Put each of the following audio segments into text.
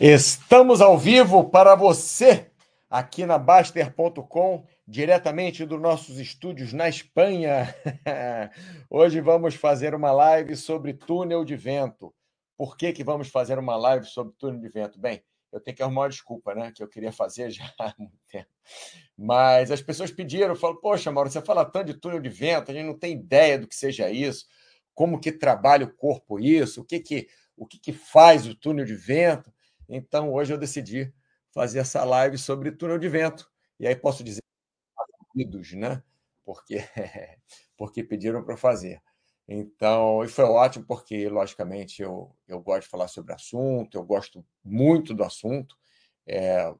Estamos ao vivo para você aqui na Baster.com, diretamente dos nossos estúdios na Espanha. Hoje vamos fazer uma live sobre túnel de vento. Por que, que vamos fazer uma live sobre túnel de vento? Bem, eu tenho que arrumar uma desculpa, né? Que eu queria fazer já há muito tempo. Mas as pessoas pediram, falaram, poxa, Mauro, você fala tanto de túnel de vento, a gente não tem ideia do que seja isso, como que trabalha o corpo isso, o que que, o que, que faz o túnel de vento. Então, hoje eu decidi fazer essa live sobre túnel de vento. E aí posso dizer né? Porque, porque pediram para fazer. Então, e foi ótimo, porque, logicamente, eu, eu gosto de falar sobre assunto, eu gosto muito do assunto. É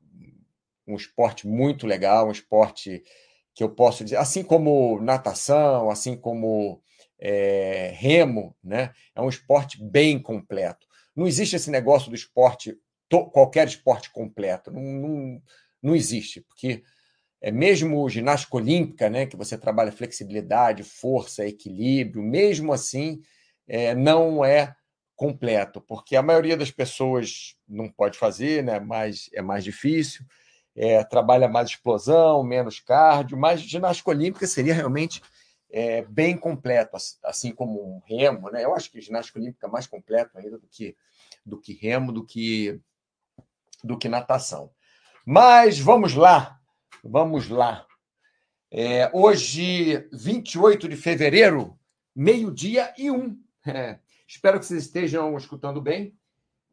um esporte muito legal, um esporte que eu posso dizer, assim como natação, assim como é, remo, né? É um esporte bem completo. Não existe esse negócio do esporte qualquer esporte completo. Não, não, não existe, porque é mesmo ginástica olímpica, né, que você trabalha flexibilidade, força, equilíbrio, mesmo assim, é, não é completo, porque a maioria das pessoas não pode fazer, né, mas é mais difícil, é, trabalha mais explosão, menos cardio, mas ginástica olímpica seria realmente é, bem completo, assim como um remo, né? Eu acho que ginástica olímpica é mais completo ainda do que do que remo, do que do que natação. Mas vamos lá, vamos lá. É, hoje, 28 de fevereiro, meio-dia e um. É, espero que vocês estejam escutando bem.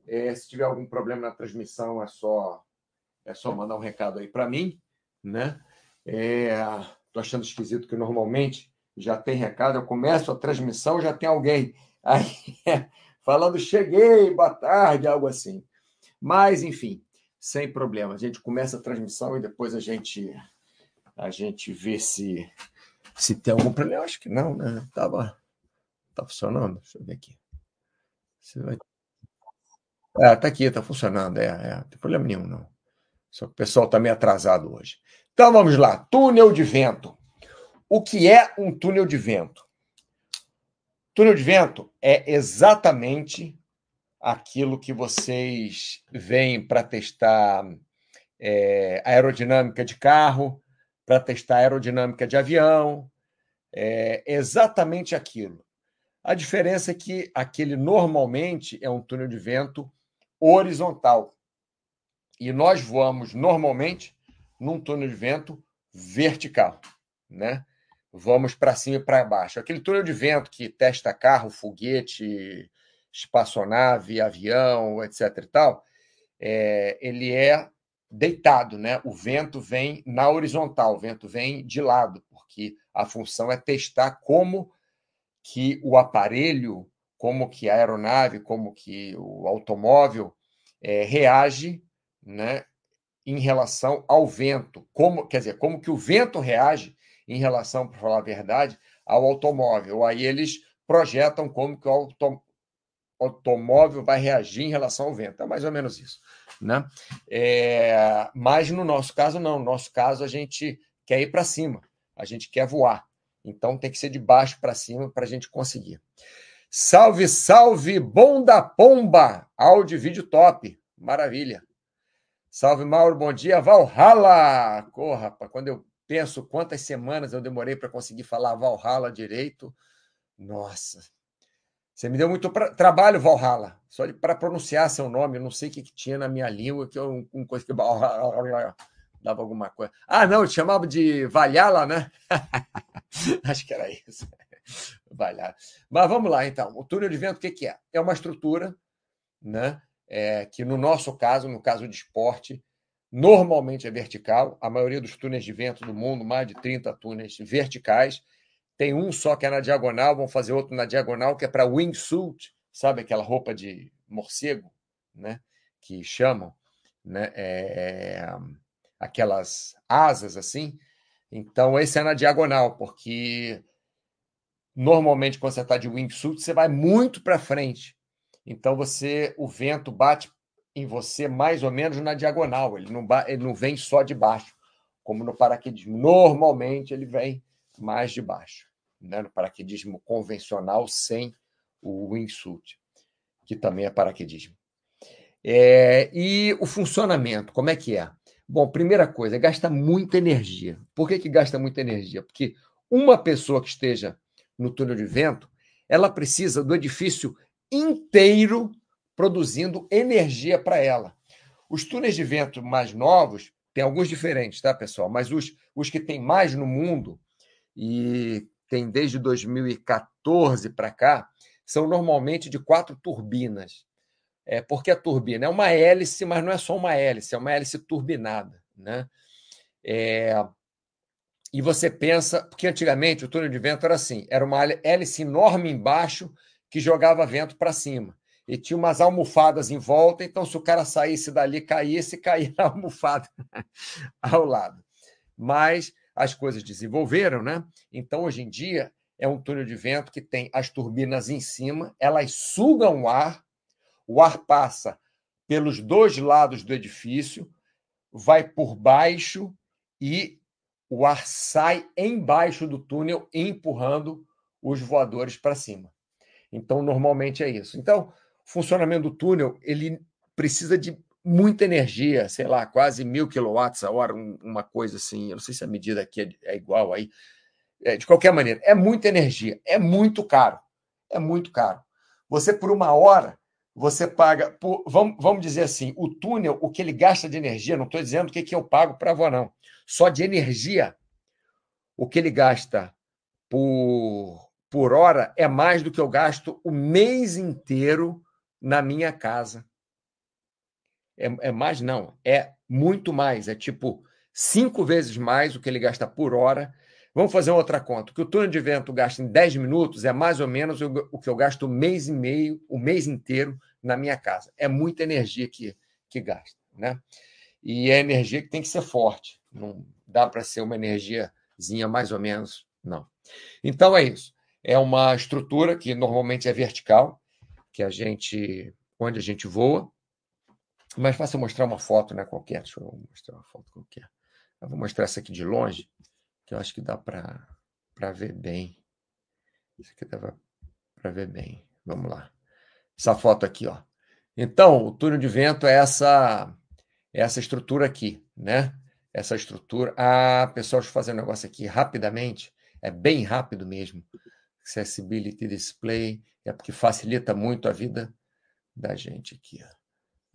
É, se tiver algum problema na transmissão, é só é só mandar um recado aí para mim, né? Estou achando esquisito que normalmente já tem recado. Eu começo a transmissão, já tem alguém aí falando cheguei, boa tarde, algo assim. Mas, enfim, sem problema. A gente começa a transmissão e depois a gente a gente vê se se tem algum problema. Acho que não, né? Tava tá funcionando. Deixa eu ver aqui. Você vai... É, tá aqui, tá funcionando. É, é, não tem problema nenhum, não. Só que o pessoal está meio atrasado hoje. Então vamos lá. Túnel de vento. O que é um túnel de vento? Túnel de vento é exatamente aquilo que vocês veem para testar é, aerodinâmica de carro, para testar aerodinâmica de avião, é exatamente aquilo. A diferença é que aquele normalmente é um túnel de vento horizontal. E nós voamos normalmente num túnel de vento vertical, né? Vamos para cima e para baixo. Aquele túnel de vento que testa carro, foguete, espaçonave, avião, etc. e tal, é, ele é deitado, né? O vento vem na horizontal, o vento vem de lado, porque a função é testar como que o aparelho, como que a aeronave, como que o automóvel é, reage, né? Em relação ao vento, como quer dizer, como que o vento reage em relação, para falar a verdade, ao automóvel. Aí eles projetam como que o auto, automóvel vai reagir em relação ao vento. É mais ou menos isso. Né? É, mas no nosso caso, não. No nosso caso, a gente quer ir para cima, a gente quer voar. Então tem que ser de baixo para cima para a gente conseguir. Salve, salve, bom da pomba! Áudio e vídeo top. Maravilha. Salve, Mauro, bom dia. Valhalla! Corra, quando eu penso quantas semanas eu demorei para conseguir falar Valhalla direito, nossa, você me deu muito pra... trabalho, Valhalla, só para pronunciar seu nome. Eu não sei o que, que tinha na minha língua, que eu um coisa que dava alguma coisa. Ah, não, eu te chamava de Valhalla, né? Acho que era isso. Valhalla. Mas vamos lá, então. O túnel de vento, o que, que é? É uma estrutura, né? É, que no nosso caso, no caso de esporte, normalmente é vertical. A maioria dos túneis de vento do mundo, mais de 30 túneis verticais, tem um só que é na diagonal, vão fazer outro na diagonal, que é para wingsuit, sabe aquela roupa de morcego, né? Que chamam, né? É, aquelas asas assim. Então, esse é na diagonal, porque normalmente quando você está de wingsuit, você vai muito para frente. Então, você o vento bate em você mais ou menos na diagonal. Ele não, ele não vem só de baixo, como no paraquedismo. Normalmente, ele vem mais de baixo, né? no paraquedismo convencional sem o wingsuit, que também é paraquedismo. É, e o funcionamento, como é que é? Bom, primeira coisa, gasta muita energia. Por que, que gasta muita energia? Porque uma pessoa que esteja no túnel de vento, ela precisa do edifício inteiro produzindo energia para ela. Os túneis de vento mais novos, tem alguns diferentes, tá, pessoal? Mas os, os que tem mais no mundo, e tem desde 2014 para cá, são normalmente de quatro turbinas. É, porque a turbina é uma hélice, mas não é só uma hélice, é uma hélice turbinada. Né? É, e você pensa, porque antigamente o túnel de vento era assim: era uma hélice enorme embaixo que jogava vento para cima. E tinha umas almofadas em volta, então se o cara saísse dali, caísse, caía na almofada ao lado. Mas as coisas desenvolveram, né? Então, hoje em dia, é um túnel de vento que tem as turbinas em cima, elas sugam o ar, o ar passa pelos dois lados do edifício, vai por baixo e o ar sai embaixo do túnel, empurrando os voadores para cima. Então, normalmente é isso. Então, o funcionamento do túnel ele precisa de muita energia, sei lá, quase mil quilowatts a hora, uma coisa assim. Eu não sei se a medida aqui é, é igual aí. É, de qualquer maneira, é muita energia, é muito caro. É muito caro. Você, por uma hora, você paga. Por, vamos, vamos dizer assim: o túnel, o que ele gasta de energia, não estou dizendo o que, que eu pago para avó, não. Só de energia, o que ele gasta por, por hora é mais do que eu gasto o mês inteiro na minha casa. É, é mais, não, é muito mais. É tipo cinco vezes mais o que ele gasta por hora Vamos fazer outra conta. O que o túnel de vento gasta em 10 minutos é mais ou menos o que eu gasto o mês e meio, o mês inteiro na minha casa. É muita energia que, que gasta, né? E é energia que tem que ser forte. Não dá para ser uma energiazinha mais ou menos, não. Então é isso. É uma estrutura que normalmente é vertical, que a gente, onde a gente voa. Mas faça mostrar uma foto, né? Qualquer. Deixa eu mostrar uma foto qualquer. Eu vou mostrar essa aqui de longe que eu acho que dá para ver bem. Isso aqui dá para ver bem. Vamos lá. Essa foto aqui, ó. Então, o túnel de vento é essa essa estrutura aqui, né? Essa estrutura. Ah, pessoal, deixa eu fazer um negócio aqui rapidamente. É bem rápido mesmo. Accessibility Display é porque facilita muito a vida da gente aqui. Ó.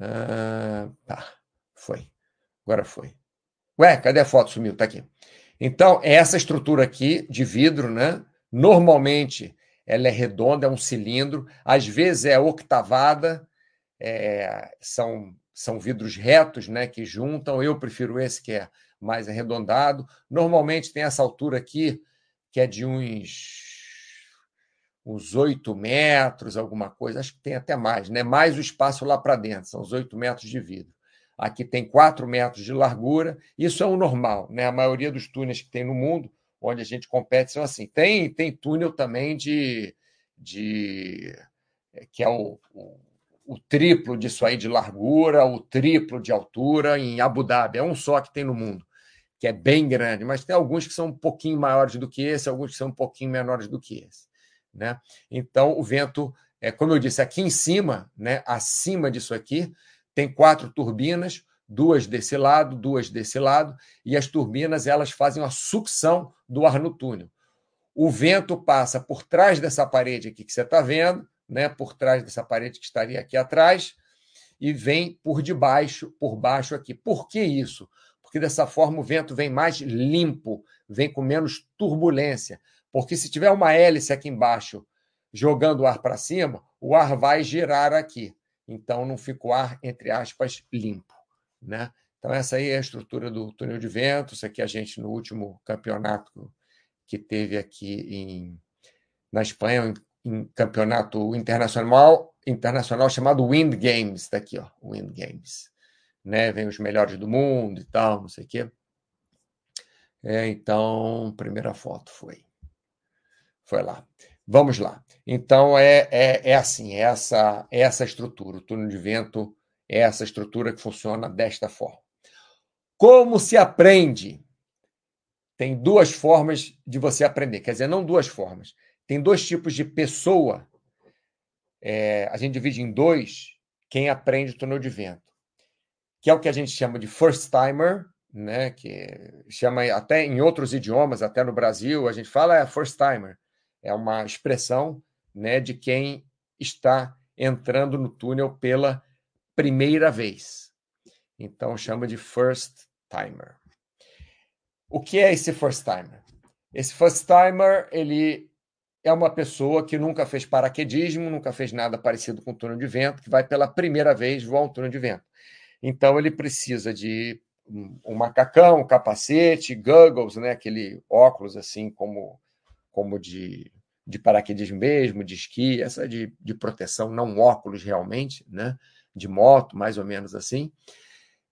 Ah, tá, foi. Agora foi. Ué, cadê a foto? Sumiu, tá aqui. Então, é essa estrutura aqui de vidro, né? Normalmente ela é redonda, é um cilindro, às vezes é octavada, é, são, são vidros retos né, que juntam. Eu prefiro esse que é mais arredondado. Normalmente tem essa altura aqui, que é de uns uns 8 metros, alguma coisa, acho que tem até mais, né? Mais o espaço lá para dentro, são os 8 metros de vidro. Aqui tem 4 metros de largura. Isso é o normal, né? A maioria dos túneis que tem no mundo, onde a gente compete, são assim. Tem, tem túnel também de. de que é o, o, o triplo disso aí de largura, o triplo de altura em Abu Dhabi. É um só que tem no mundo, que é bem grande, mas tem alguns que são um pouquinho maiores do que esse, alguns que são um pouquinho menores do que esse. Né? Então, o vento, é, como eu disse, aqui em cima, né, acima disso aqui, tem quatro turbinas, duas desse lado, duas desse lado, e as turbinas elas fazem a sucção do ar no túnel. O vento passa por trás dessa parede aqui que você está vendo, né, por trás dessa parede que estaria aqui atrás, e vem por debaixo, por baixo aqui. Por que isso? Porque dessa forma o vento vem mais limpo, vem com menos turbulência. Porque se tiver uma hélice aqui embaixo jogando o ar para cima, o ar vai girar aqui então não fica o ar, entre aspas, limpo. Né? Então, essa aí é a estrutura do túnel de vento. Isso aqui a gente, no último campeonato que teve aqui em, na Espanha, em campeonato internacional, internacional chamado Wind Games, daqui, ó, Wind Games. Né? Vem os melhores do mundo e tal, não sei o quê. É, então, primeira foto foi. Foi lá. Vamos lá. Então, é, é, é assim, é essa, é essa estrutura. O túnel de vento é essa estrutura que funciona desta forma. Como se aprende? Tem duas formas de você aprender. Quer dizer, não duas formas. Tem dois tipos de pessoa. É, a gente divide em dois quem aprende túnel de vento, que é o que a gente chama de first timer, né, que chama até em outros idiomas, até no Brasil, a gente fala é first timer. É uma expressão, né, de quem está entrando no túnel pela primeira vez. Então chama de first timer. O que é esse first timer? Esse first timer, ele é uma pessoa que nunca fez paraquedismo, nunca fez nada parecido com túnel de vento, que vai pela primeira vez voar um túnel de vento. Então ele precisa de um macacão, um capacete, goggles, né, aquele óculos assim como como de, de paraquedismo mesmo, de esqui, essa de, de proteção, não óculos realmente, né, de moto, mais ou menos assim.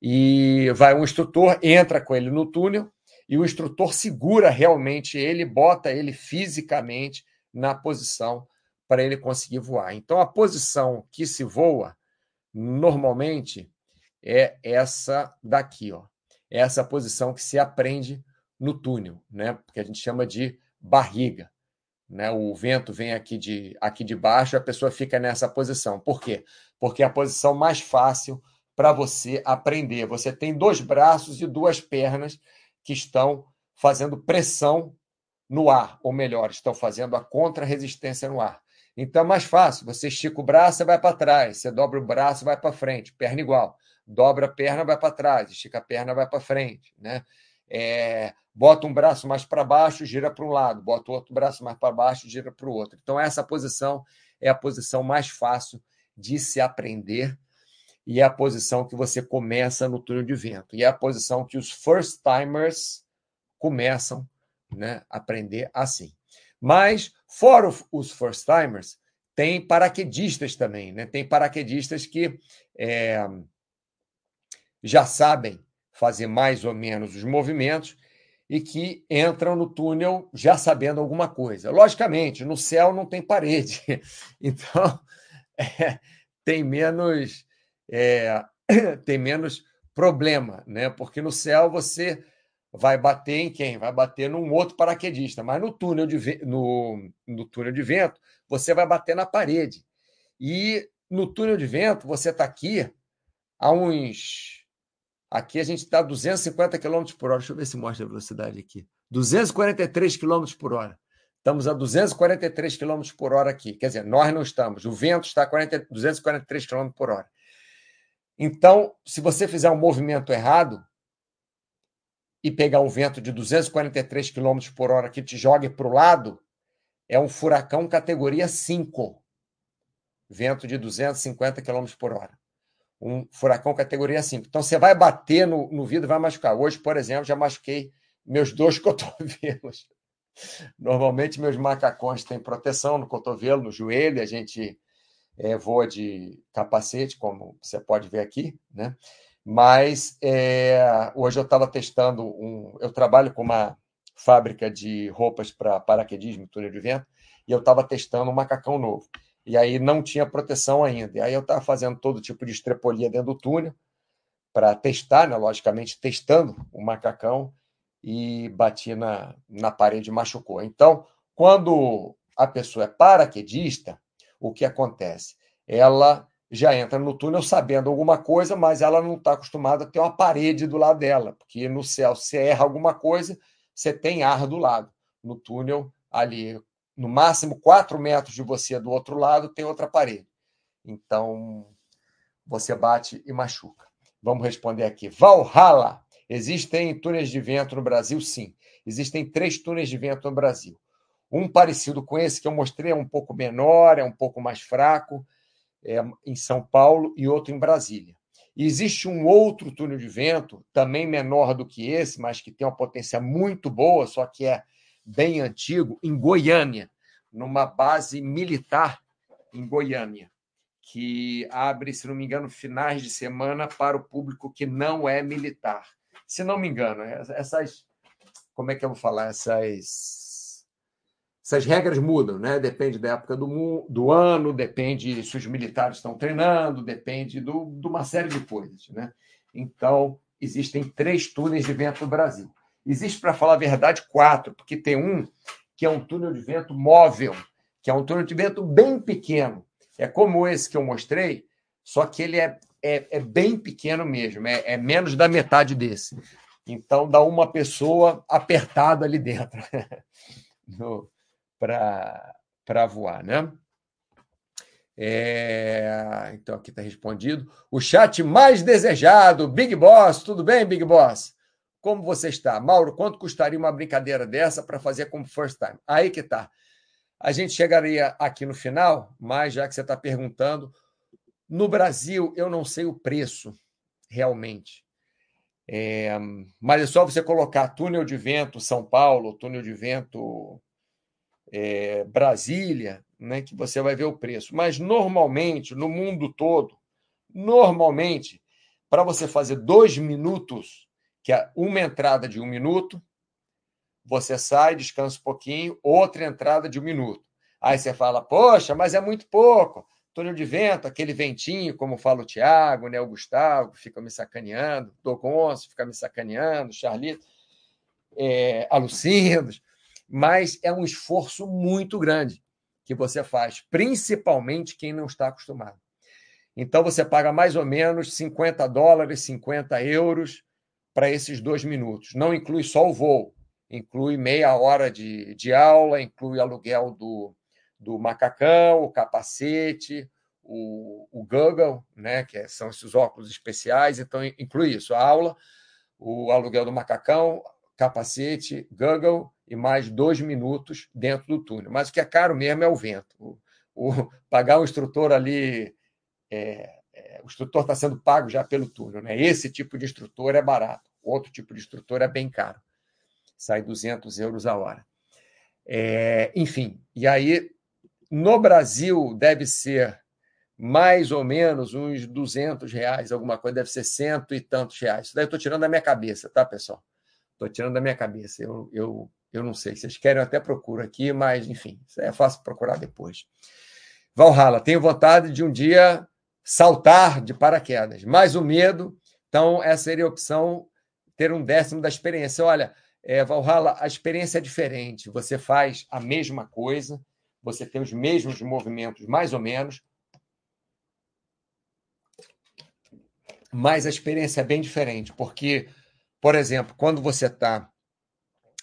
E vai um instrutor, entra com ele no túnel e o instrutor segura realmente ele, bota ele fisicamente na posição para ele conseguir voar. Então, a posição que se voa, normalmente, é essa daqui, ó. É essa posição que se aprende no túnel, né? Que a gente chama de barriga. Né? O vento vem aqui de, aqui de baixo, a pessoa fica nessa posição. Por quê? Porque é a posição mais fácil para você aprender. Você tem dois braços e duas pernas que estão fazendo pressão no ar, ou melhor, estão fazendo a contra-resistência no ar. Então é mais fácil. Você estica o braço e vai para trás. Você dobra o braço e vai para frente. Perna igual. Dobra a perna, vai para trás. Estica a perna, vai para frente. Né? É, bota um braço mais para baixo, gira para um lado. Bota o outro braço mais para baixo, gira para o outro. Então essa posição é a posição mais fácil de se aprender e é a posição que você começa no túnel de vento. E é a posição que os first timers começam né, aprender assim. Mas, fora os first timers, tem paraquedistas também, né? Tem paraquedistas que é, já sabem fazer mais ou menos os movimentos e que entram no túnel já sabendo alguma coisa. Logicamente, no céu não tem parede, então é, tem menos é, tem menos problema, né? Porque no céu você vai bater em quem? Vai bater num outro paraquedista. Mas no túnel de, no, no túnel de vento, você vai bater na parede. E no túnel de vento, você está aqui a uns. Aqui a gente está a 250 km por hora. Deixa eu ver se mostra a velocidade aqui. 243 km por hora. Estamos a 243 km por hora aqui. Quer dizer, nós não estamos. O vento está a 40, 243 km por hora. Então, se você fizer um movimento errado, e pegar um vento de 243 km por hora que te jogue para o lado, é um furacão categoria 5. Vento de 250 km por hora. Um furacão categoria 5. Então você vai bater no, no vidro e vai machucar. Hoje, por exemplo, já machuquei meus dois cotovelos. Normalmente, meus macacões têm proteção no cotovelo, no joelho, a gente é, voa de capacete, como você pode ver aqui, né? Mas é, hoje eu estava testando um. Eu trabalho com uma fábrica de roupas para paraquedismo, túnel de vento, e eu estava testando um macacão novo. E aí não tinha proteção ainda. E aí eu estava fazendo todo tipo de estrepolia dentro do túnel para testar, né? logicamente, testando o macacão e bati na, na parede e machucou. Então, quando a pessoa é paraquedista, o que acontece? Ela já entra no túnel sabendo alguma coisa, mas ela não está acostumada a ter uma parede do lado dela, porque no céu, se erra alguma coisa, você tem ar do lado. No túnel, ali, no máximo 4 metros de você do outro lado, tem outra parede. Então, você bate e machuca. Vamos responder aqui. Valhalla. Existem túneis de vento no Brasil? Sim. Existem três túneis de vento no Brasil. Um parecido com esse que eu mostrei é um pouco menor, é um pouco mais fraco é, em São Paulo e outro em Brasília. E existe um outro túnel de vento, também menor do que esse, mas que tem uma potência muito boa, só que é bem antigo, em Goiânia, numa base militar em Goiânia, que abre, se não me engano, finais de semana para o público que não é militar. Se não me engano, essas. Como é que eu vou falar? Essas essas regras mudam, né? Depende da época do, do ano, depende se os militares estão treinando, depende do, de uma série de coisas, né? Então, existem três túneis de vento no Brasil. Existe, para falar a verdade, quatro, porque tem um que é um túnel de vento móvel, que é um túnel de vento bem pequeno. É como esse que eu mostrei, Só que ele é, é, é bem pequeno mesmo, é, é menos da metade desse. Então dá uma pessoa apertada ali dentro para voar, né? É, então aqui está respondido. O chat mais desejado, Big Boss. Tudo bem, Big Boss? Como você está? Mauro, quanto custaria uma brincadeira dessa para fazer como first time? Aí que tá. A gente chegaria aqui no final, mas já que você está perguntando, no Brasil eu não sei o preço realmente. É, mas é só você colocar túnel de vento São Paulo, túnel de vento é, Brasília, né, que você vai ver o preço. Mas normalmente, no mundo todo, normalmente, para você fazer dois minutos, que é uma entrada de um minuto, você sai, descansa um pouquinho, outra entrada de um minuto. Aí você fala, poxa, mas é muito pouco túnel de vento, aquele ventinho, como fala o Tiago, né, o Gustavo, fica me sacaneando, Dogonço fica me sacaneando, Charlito, é, Alucindos, mas é um esforço muito grande que você faz, principalmente quem não está acostumado. Então você paga mais ou menos 50 dólares, 50 euros para esses dois minutos. Não inclui só o voo, inclui meia hora de, de aula, inclui aluguel do, do macacão, o capacete, o, o Google, né, que é, são esses óculos especiais, então inclui isso, a aula, o aluguel do macacão, capacete, Google e mais dois minutos dentro do túnel. Mas o que é caro mesmo é o vento. O, o pagar o instrutor ali, é, o instrutor está sendo pago já pelo túnel. Né? Esse tipo de instrutor é barato, outro tipo de instrutor é bem caro. Sai 200 euros a hora. É, enfim, e aí no Brasil deve ser mais ou menos uns 200 reais, alguma coisa, deve ser cento e tantos reais. Isso daí eu estou tirando da minha cabeça, tá, pessoal? Estou tirando da minha cabeça. Eu, eu, eu não sei. Vocês querem, eu até procuro aqui, mas, enfim, é fácil procurar depois. Valhalla, tenho vontade de um dia saltar de paraquedas, mas o medo, então, essa seria a opção, ter um décimo da experiência. Olha, é, Valhalla, a experiência é diferente. Você faz a mesma coisa, você tem os mesmos movimentos, mais ou menos, mas a experiência é bem diferente, porque, por exemplo, quando você está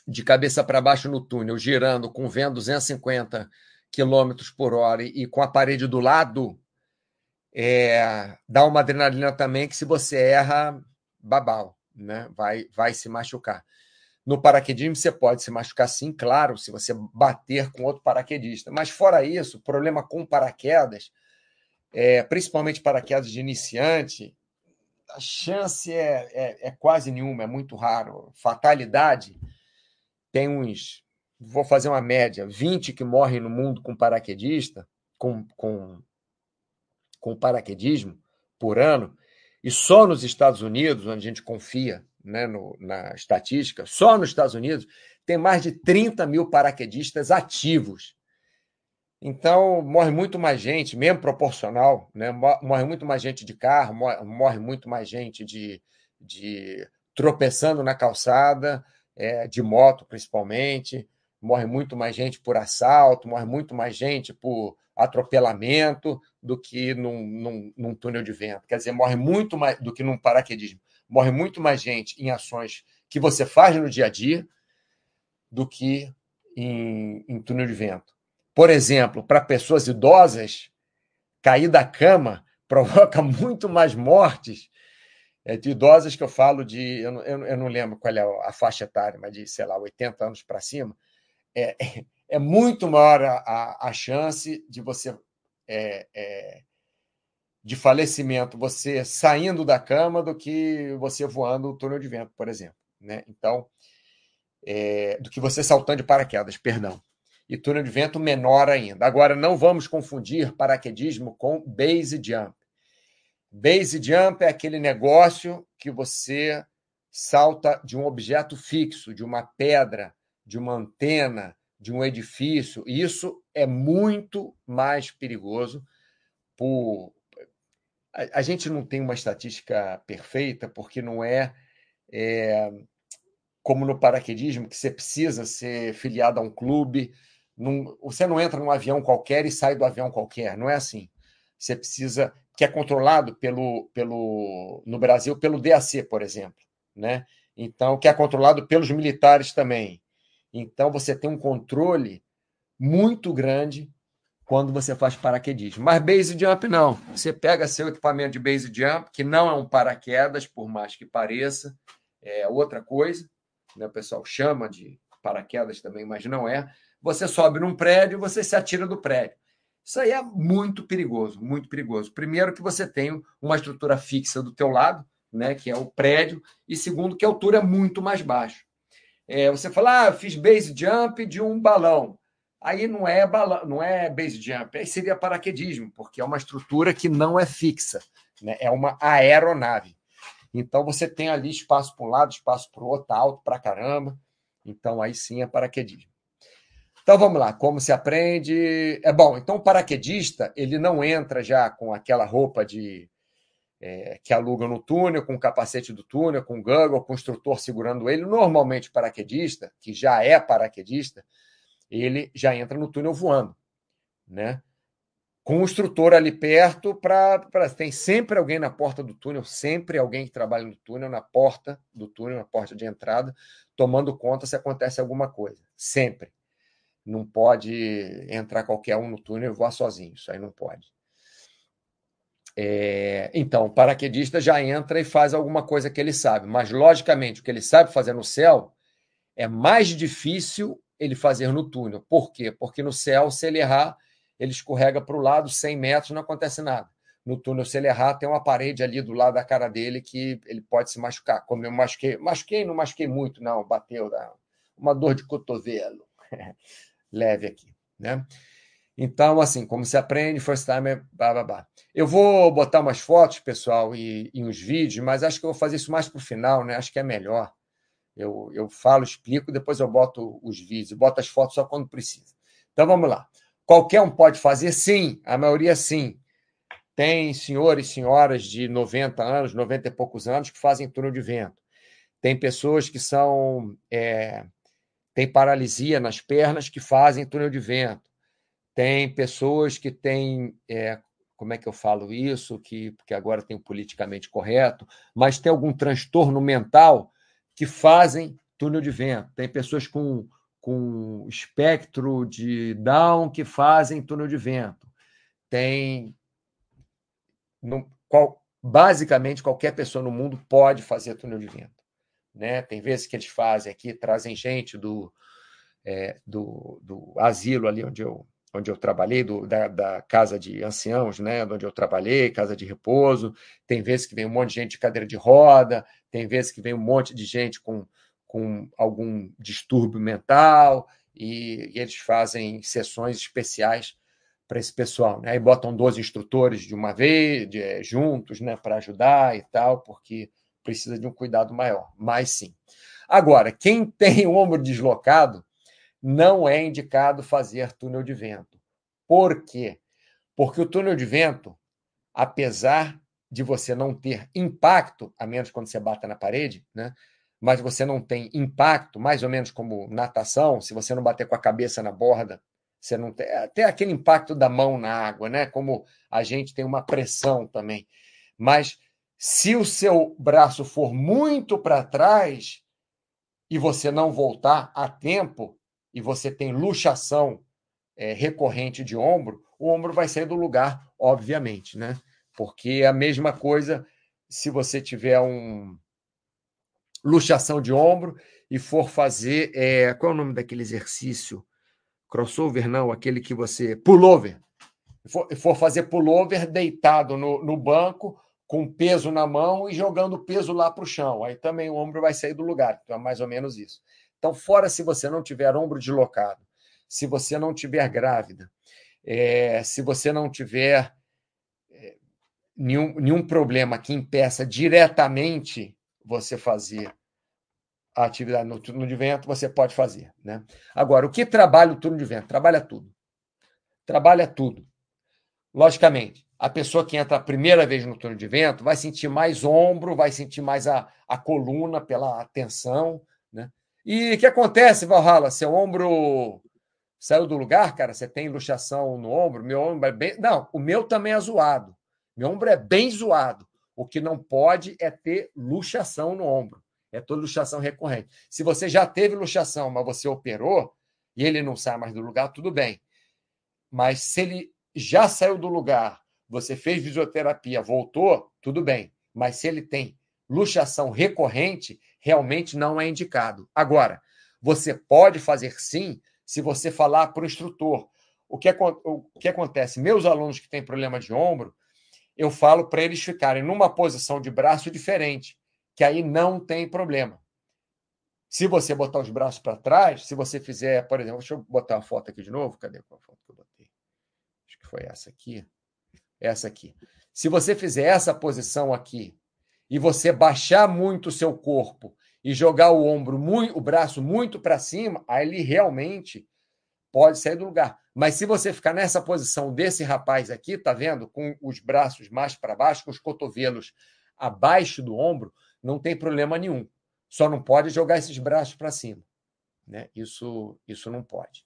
de cabeça para baixo no túnel, girando com vento 250 km por hora e com a parede do lado, é, dá uma adrenalina também que se você erra, babau, né? vai, vai se machucar. No paraquedismo, você pode se machucar sim, claro, se você bater com outro paraquedista. Mas fora isso, problema com paraquedas, é, principalmente paraquedas de iniciante, a chance é, é, é, quase nenhuma, é muito raro. Fatalidade, tem uns, vou fazer uma média, 20 que morrem no mundo com paraquedista, com, com, com paraquedismo por ano, e só nos Estados Unidos, onde a gente confia né, no, na estatística, só nos Estados Unidos tem mais de 30 mil paraquedistas ativos. Então, morre muito mais gente, mesmo proporcional, né? morre muito mais gente de carro, morre muito mais gente de, de tropeçando na calçada, é, de moto principalmente, morre muito mais gente por assalto, morre muito mais gente por atropelamento do que num, num, num túnel de vento. Quer dizer, morre muito mais do que num paraquedismo morre muito mais gente em ações que você faz no dia a dia do que em, em túnel de vento. Por exemplo, para pessoas idosas, cair da cama provoca muito mais mortes é, de idosas que eu falo de. Eu eu não lembro qual é a faixa etária, mas de, sei lá, 80 anos para cima. É, é muito maior a, a, chance de você é, é, de falecimento você saindo da cama do que você voando o túnel de vento, por exemplo. Né? Então, é, do que você saltando de paraquedas, perdão. E túnel de vento menor ainda. Agora, não vamos confundir paraquedismo com base jump. Base jump é aquele negócio que você salta de um objeto fixo, de uma pedra, de uma antena, de um edifício. Isso é muito mais perigoso por a, gente não tem uma estatística perfeita, porque não é, é como no paraquedismo, que você precisa ser filiado a um clube. Num, você não entra num avião qualquer e sai do avião qualquer, não é assim. você precisa que é controlado pelo, pelo no Brasil pelo DAC, por exemplo, né? Então, que é controlado pelos militares também. Então, você tem um controle muito grande quando você faz paraquedismo. Mas base jump não. Você pega seu equipamento de base jump, que não é um paraquedas, por mais que pareça, é outra coisa, né? O pessoal chama de paraquedas também, mas não é. Você sobe num prédio, você se atira do prédio. Isso aí é muito perigoso, muito perigoso. Primeiro que você tem uma estrutura fixa do teu lado, né, que é o prédio, e segundo que a altura é muito mais baixa. É, você fala, ah, fiz base jump de um balão. Aí não é balão, não é base jump, aí seria paraquedismo, porque é uma estrutura que não é fixa, né? É uma aeronave. Então você tem ali espaço para um lado, espaço para o outro, tá alto para caramba. Então aí sim é paraquedismo. Então vamos lá, como se aprende? É bom, então o paraquedista ele não entra já com aquela roupa de é, que aluga no túnel, com o capacete do túnel, com o goggle, com o instrutor segurando ele. Normalmente, paraquedista, que já é paraquedista, ele já entra no túnel voando, né? Com o instrutor ali perto, para tem sempre alguém na porta do túnel, sempre alguém que trabalha no túnel, na porta do túnel, na porta de entrada, tomando conta se acontece alguma coisa. Sempre. Não pode entrar qualquer um no túnel e voar sozinho. Isso aí não pode. É, então, o paraquedista já entra e faz alguma coisa que ele sabe, mas logicamente o que ele sabe fazer no céu é mais difícil ele fazer no túnel. Por quê? Porque no céu, se ele errar, ele escorrega para o lado 100 metros, não acontece nada. No túnel, se ele errar, tem uma parede ali do lado da cara dele que ele pode se machucar. Como eu machuquei, machuquei, não machuquei muito, não, bateu, uma dor de cotovelo. leve aqui, né? Então, assim, como se aprende, first time é bababá. Eu vou botar umas fotos, pessoal, e, e uns vídeos, mas acho que eu vou fazer isso mais para o final, né? Acho que é melhor. Eu, eu falo, explico, depois eu boto os vídeos, boto as fotos só quando precisa. Então vamos lá. Qualquer um pode fazer? Sim, a maioria sim. Tem senhores e senhoras de 90 anos, 90 e poucos anos, que fazem túnel de vento. Tem pessoas que são é, tem paralisia nas pernas que fazem túnel de vento. Tem pessoas que têm, é, como é que eu falo isso, que porque agora tem o politicamente correto, mas tem algum transtorno mental que fazem túnel de vento. Tem pessoas com, com espectro de Down que fazem túnel de vento. Tem. No, qual, basicamente, qualquer pessoa no mundo pode fazer túnel de vento. Né? Tem vezes que eles fazem aqui, trazem gente do, é, do, do asilo ali onde eu, onde eu trabalhei, do, da, da, casa de anciãos, né, onde eu trabalhei, casa de repouso. Tem vezes que vem um monte de gente de cadeira de roda, tem vezes que vem um monte de gente com, com algum distúrbio mental, e, e eles fazem sessões especiais para esse pessoal. Né? Aí botam 12 instrutores de uma vez, de, juntos, né, para ajudar e tal, porque precisa de um cuidado maior, mas sim. Agora, quem tem o ombro deslocado, não é indicado fazer túnel de vento. Por quê? Porque o túnel de vento, apesar de você não ter impacto, a menos quando você bata na parede, né? mas você não tem impacto, mais ou menos como natação, se você não bater com a cabeça na borda, você não tem até aquele impacto da mão na água, né? Como a gente tem uma pressão também. Mas se o seu braço for muito para trás e você não voltar a tempo, e você tem luxação é, recorrente de ombro, o ombro vai sair do lugar, obviamente, né? Porque é a mesma coisa se você tiver um luxação de ombro e for fazer. É, qual é o nome daquele exercício? Crossover, não, aquele que você. Pullover. For, for fazer pullover deitado no, no banco com peso na mão e jogando peso lá para o chão. Aí também o ombro vai sair do lugar. Então é mais ou menos isso. Então, fora se você não tiver ombro deslocado, se você não tiver grávida, é, se você não tiver é, nenhum, nenhum problema que impeça diretamente você fazer a atividade no turno de vento, você pode fazer. Né? Agora, o que trabalha o turno de vento? Trabalha tudo. Trabalha tudo. Logicamente, a pessoa que entra a primeira vez no túnel de vento vai sentir mais ombro, vai sentir mais a, a coluna pela tensão. E o que acontece, Valhalla? Seu ombro Saiu do lugar, cara? Você tem luxação no ombro? Meu ombro é bem. Não, o meu também é zoado. Meu ombro é bem zoado. O que não pode é ter luxação no ombro. É toda luxação recorrente. Se você já teve luxação, mas você operou e ele não sai mais do lugar, tudo bem. Mas se ele já saiu do lugar, você fez fisioterapia, voltou, tudo bem. Mas se ele tem luxação recorrente, realmente não é indicado. Agora, você pode fazer sim se você falar para o instrutor. O que, o que acontece? Meus alunos que têm problema de ombro, eu falo para eles ficarem numa posição de braço diferente, que aí não tem problema. Se você botar os braços para trás, se você fizer, por exemplo, deixa eu botar a foto aqui de novo. Cadê a foto que eu botei? Acho que foi essa aqui. Essa aqui. Se você fizer essa posição aqui e você baixar muito o seu corpo e jogar o ombro, muito, o braço muito para cima, aí ele realmente pode sair do lugar. Mas se você ficar nessa posição desse rapaz aqui, tá vendo? Com os braços mais para baixo, com os cotovelos abaixo do ombro, não tem problema nenhum. Só não pode jogar esses braços para cima. Né? Isso, isso não pode.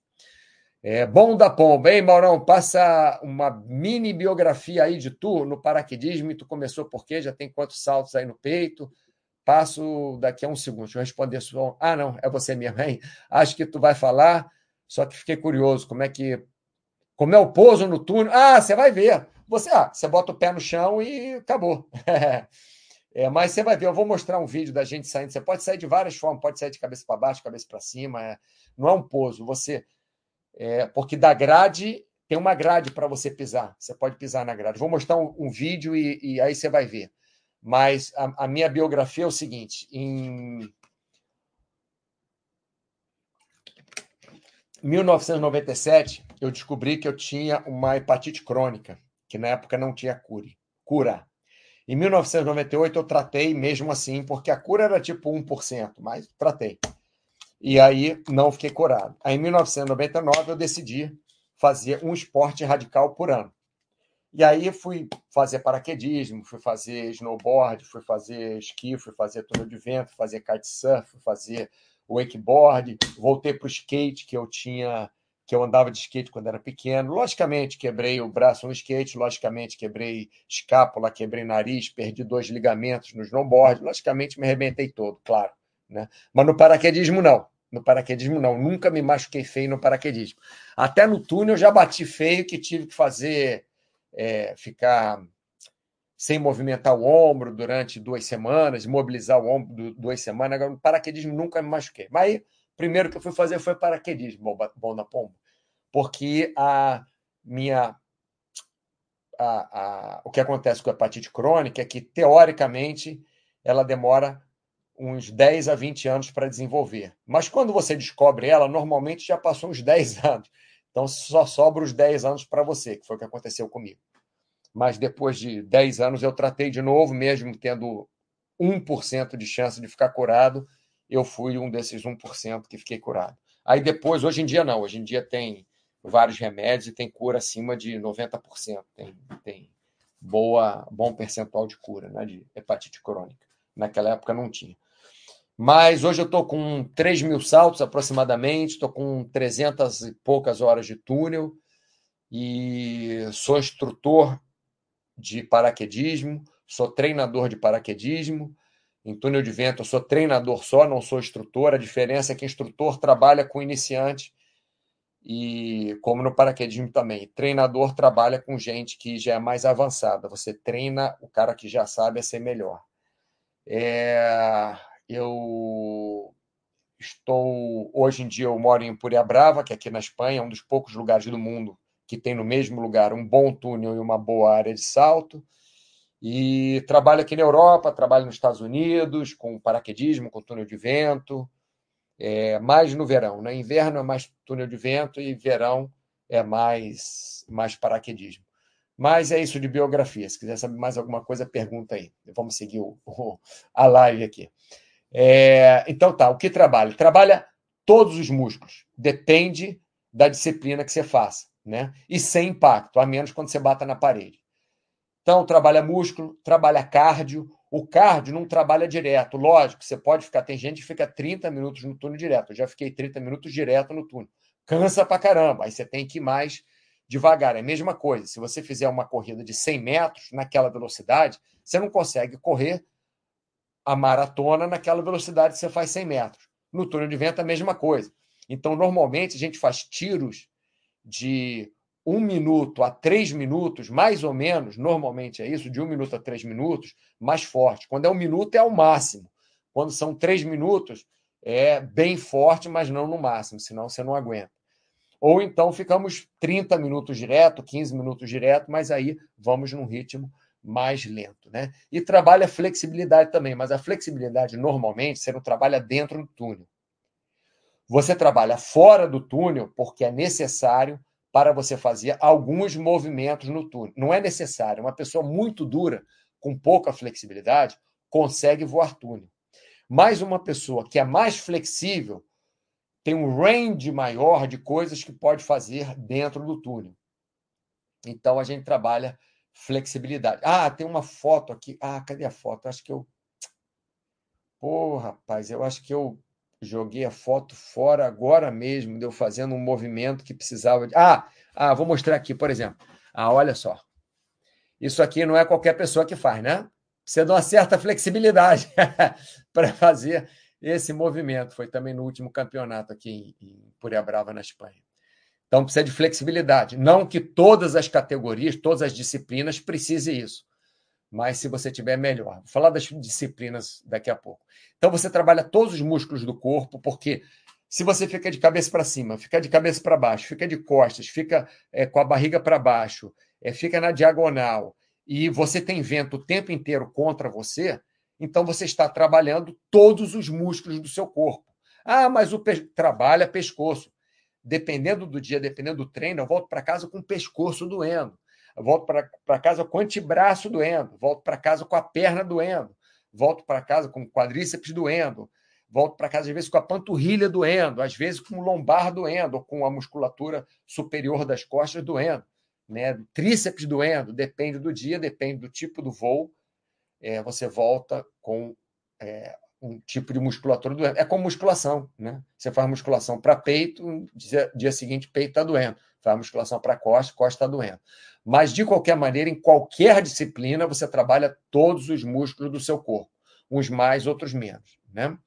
É, bom da pomba, hein, Maurão? Passa uma mini biografia aí de tu no paraquedismo. E tu começou por quê? Já tem quantos saltos aí no peito? Passo daqui a um segundo. Deixa eu responder só. Ah, não, é você mesmo, hein? Acho que tu vai falar, só que fiquei curioso. Como é que. Como é o pouso no túnel? Ah, você vai ver. Você, ah, você bota o pé no chão e acabou. É, mas você vai ver, eu vou mostrar um vídeo da gente saindo. Você pode sair de várias formas, pode sair de cabeça para baixo, cabeça para cima. É, não é um pouso. Você, é, porque da grade tem uma grade para você pisar. Você pode pisar na grade. Vou mostrar um, um vídeo e, e, aí você vai ver. Mas a, a minha biografia é o seguinte: em 1997, eu descobri que eu tinha uma hepatite crônica, que na época não tinha cura. cura. Em 1998 eu tratei mesmo assim, porque a cura era tipo 1%, mas tratei. E aí não fiquei curado. Aí em 1999 eu decidi fazer um esporte radical por ano. E aí fui fazer paraquedismo, fui fazer snowboard, fui fazer esqui, fui fazer túnel de vento, fazer kitesurf, fui fazer wakeboard, voltei para o skate que eu tinha que eu andava de skate quando era pequeno. Logicamente, quebrei o braço no skate, logicamente, quebrei escápula, quebrei nariz, perdi dois ligamentos no snowboard, logicamente, me arrebentei todo, claro. Né? Mas no paraquedismo, não. No paraquedismo, não. Nunca me machuquei feio no paraquedismo. Até no túnel já bati feio, que tive que fazer, é, ficar sem movimentar o ombro durante duas semanas, mobilizar o ombro duas semanas. Agora, no paraquedismo, nunca me machuquei. Mas aí primeiro que eu fui fazer foi paraquedismo, bom na pomba, porque a minha a, a, o que acontece com a hepatite crônica é que, teoricamente, ela demora uns 10 a 20 anos para desenvolver. Mas quando você descobre ela, normalmente já passou uns 10 anos. Então só sobra os 10 anos para você, que foi o que aconteceu comigo. Mas depois de 10 anos eu tratei de novo, mesmo tendo 1% de chance de ficar curado, eu fui um desses 1% que fiquei curado. Aí depois, hoje em dia não, hoje em dia tem vários remédios e tem cura acima de 90%, tem, tem boa, bom percentual de cura né, de hepatite crônica. Naquela época não tinha. Mas hoje eu estou com 3 mil saltos aproximadamente, estou com 300 e poucas horas de túnel e sou instrutor de paraquedismo, sou treinador de paraquedismo, em túnel de vento, eu sou treinador só, não sou instrutor. A diferença é que instrutor trabalha com iniciante e, como no paraquedismo também, treinador trabalha com gente que já é mais avançada. Você treina o cara que já sabe a ser melhor. É, eu estou hoje em dia eu moro em Puria Brava, que é aqui na Espanha, um dos poucos lugares do mundo que tem no mesmo lugar um bom túnel e uma boa área de salto. E trabalho aqui na Europa, trabalho nos Estados Unidos, com paraquedismo, com túnel de vento, é, mais no verão. Né? Inverno é mais túnel de vento e verão é mais, mais paraquedismo. Mas é isso de biografia. Se quiser saber mais alguma coisa, pergunta aí. Vamos seguir o, o a live aqui. É, então tá, o que trabalha? Trabalha todos os músculos. Depende da disciplina que você faça. Né? E sem impacto, a menos quando você bata na parede. Então, trabalha músculo, trabalha cardio. O cardio não trabalha direto. Lógico, você pode ficar. Tem gente que fica 30 minutos no túnel direto. Eu já fiquei 30 minutos direto no túnel. cansa pra caramba. Aí você tem que ir mais devagar. É a mesma coisa. Se você fizer uma corrida de 100 metros naquela velocidade, você não consegue correr a maratona naquela velocidade que você faz 100 metros. No túnel de vento, a mesma coisa. Então, normalmente, a gente faz tiros de um minuto a três minutos, mais ou menos, normalmente é isso, de um minuto a três minutos, mais forte. Quando é um minuto, é o máximo. Quando são três minutos, é bem forte, mas não no máximo, senão você não aguenta. Ou então ficamos 30 minutos direto, 15 minutos direto, mas aí vamos num ritmo mais lento, né? E trabalha flexibilidade também, mas a flexibilidade normalmente você não trabalha dentro do túnel. Você trabalha fora do túnel porque é necessário para você fazer alguns movimentos no túnel. Não é necessário. Uma pessoa muito dura, com pouca flexibilidade, consegue voar túnel. Mas uma pessoa que é mais flexível tem um range maior de coisas que pode fazer dentro do túnel. Então a gente trabalha flexibilidade. Ah, tem uma foto aqui. Ah, cadê a foto? Acho que eu. Pô, rapaz, eu acho que eu joguei a foto fora agora mesmo, deu fazendo um movimento que precisava de. Ah, ah, vou mostrar aqui, por exemplo. Ah, olha só. Isso aqui não é qualquer pessoa que faz, né? Precisa de uma certa flexibilidade para fazer esse movimento. Foi também no último campeonato aqui em Puria Brava, na Espanha. Então precisa de flexibilidade. Não que todas as categorias, todas as disciplinas precise isso. Mas se você tiver melhor. Vou falar das disciplinas daqui a pouco. Então você trabalha todos os músculos do corpo, porque se você fica de cabeça para cima, fica de cabeça para baixo, fica de costas, fica é, com a barriga para baixo, é, fica na diagonal, e você tem vento o tempo inteiro contra você, então você está trabalhando todos os músculos do seu corpo. Ah, mas o pe... trabalha pescoço dependendo do dia, dependendo do treino, eu volto para casa com o pescoço doendo. Eu volto para casa com o antebraço doendo. Volto para casa com a perna doendo. Volto para casa com o quadríceps doendo. Volto para casa, às vezes, com a panturrilha doendo. Às vezes, com o lombar doendo. Ou com a musculatura superior das costas doendo. Né? Tríceps doendo. Depende do dia, depende do tipo do voo. É, você volta com é, um tipo de musculatura doendo. É como musculação, né? Você faz musculação para peito, dia, dia seguinte peito está doendo. Faz musculação para costa, costa está doendo. Mas, de qualquer maneira, em qualquer disciplina, você trabalha todos os músculos do seu corpo. Uns mais, outros menos, né?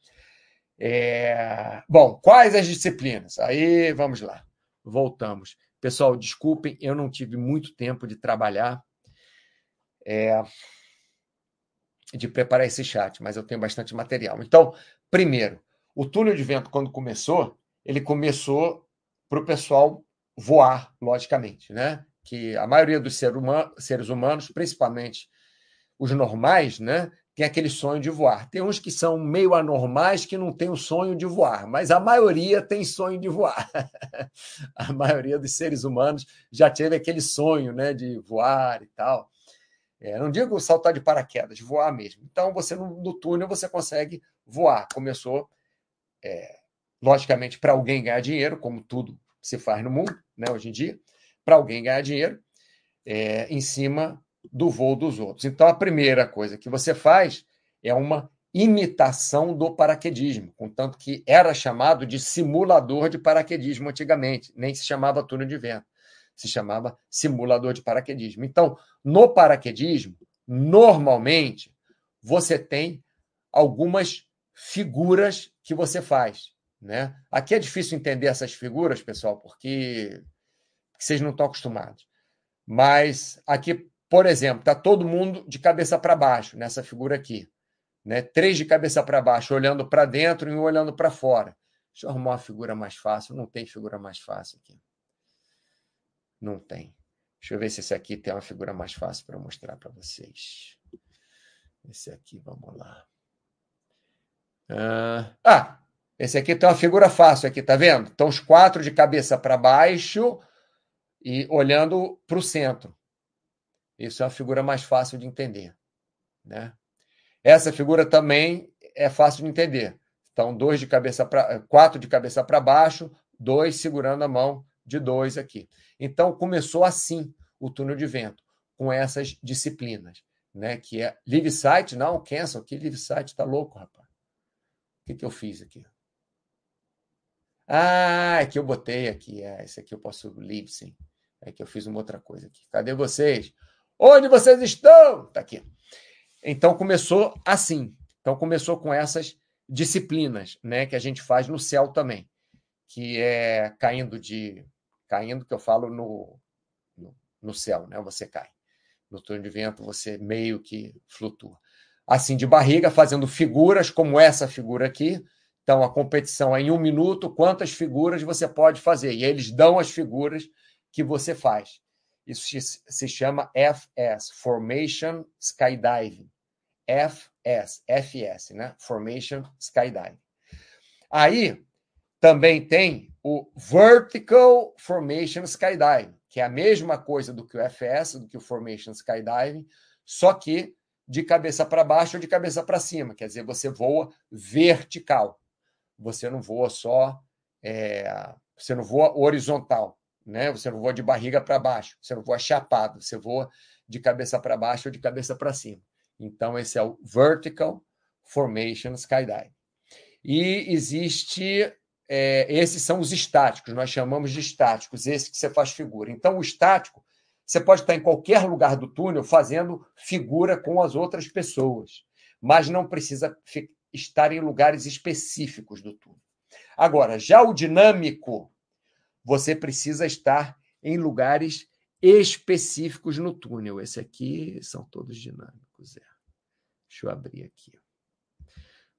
É... Bom, quais as disciplinas? Aí, vamos lá. Voltamos. Pessoal, desculpem, eu não tive muito tempo de trabalhar. É de preparar esse chat, mas eu tenho bastante material. Então, primeiro, o túnel de vento, quando começou, ele começou para o pessoal voar, logicamente, né? Que a maioria dos seres humanos, principalmente os normais, né? Tem aquele sonho de voar. Tem uns que são meio anormais que não têm o sonho de voar, mas a maioria tem sonho de voar. a maioria dos seres humanos já teve aquele sonho, né? De voar e tal. É, não digo saltar de paraquedas, voar mesmo. Então, você no, no túnel você consegue voar. Começou, é, logicamente, para alguém ganhar dinheiro, como tudo se faz no mundo, né, hoje em dia, para alguém ganhar dinheiro é, em cima do voo dos outros. Então, a primeira coisa que você faz é uma imitação do paraquedismo, contanto que era chamado de simulador de paraquedismo antigamente, nem se chamava túnel de vento se chamava simulador de paraquedismo. Então, no paraquedismo, normalmente, você tem algumas figuras que você faz. Né? Aqui é difícil entender essas figuras, pessoal, porque vocês não estão acostumados. Mas aqui, por exemplo, está todo mundo de cabeça para baixo nessa figura aqui. Né? Três de cabeça para baixo, olhando para dentro e um olhando para fora. Deixa eu arrumar uma figura mais fácil. Não tem figura mais fácil aqui. Não tem. Deixa eu ver se esse aqui tem uma figura mais fácil para mostrar para vocês. Esse aqui, vamos lá. Ah, ah, esse aqui tem uma figura fácil aqui, tá vendo? Estão os quatro de cabeça para baixo e olhando para o centro. Isso é uma figura mais fácil de entender, né? Essa figura também é fácil de entender. Então, dois de cabeça para quatro de cabeça para baixo, dois segurando a mão de dois aqui. Então, começou assim o túnel de vento, com essas disciplinas, né? Que é live site, não, cancel, que live site tá louco, rapaz. O que, que eu fiz aqui? Ah, é que eu botei aqui. É, esse aqui eu posso leave, sim. É que eu fiz uma outra coisa aqui. Cadê vocês? Onde vocês estão? Tá aqui. Então começou assim. Então começou com essas disciplinas, né, que a gente faz no céu também, que é caindo de caindo que eu falo no, no, no céu, né? Você cai. No túnel de vento você meio que flutua. Assim de barriga, fazendo figuras como essa figura aqui. Então a competição é em um minuto, quantas figuras você pode fazer? E eles dão as figuras que você faz. Isso se chama FS, Formation Skydiving. FS, FS, né? Formation Skydiving. Aí também tem o Vertical Formation Skydiving, que é a mesma coisa do que o FS, do que o Formation Skydiving, só que de cabeça para baixo ou de cabeça para cima. Quer dizer, você voa vertical. Você não voa só, é, você não voa horizontal, né? Você não voa de barriga para baixo, você não voa chapado, você voa de cabeça para baixo ou de cabeça para cima. Então, esse é o Vertical Formation Skydive. E existe, é, esses são os estáticos, nós chamamos de estáticos, esse que você faz figura. Então, o estático, você pode estar em qualquer lugar do túnel fazendo figura com as outras pessoas, mas não precisa estar em lugares específicos do túnel. Agora, já o dinâmico, você precisa estar em lugares específicos no túnel. Esse aqui são todos dinâmicos. É. Deixa eu abrir aqui.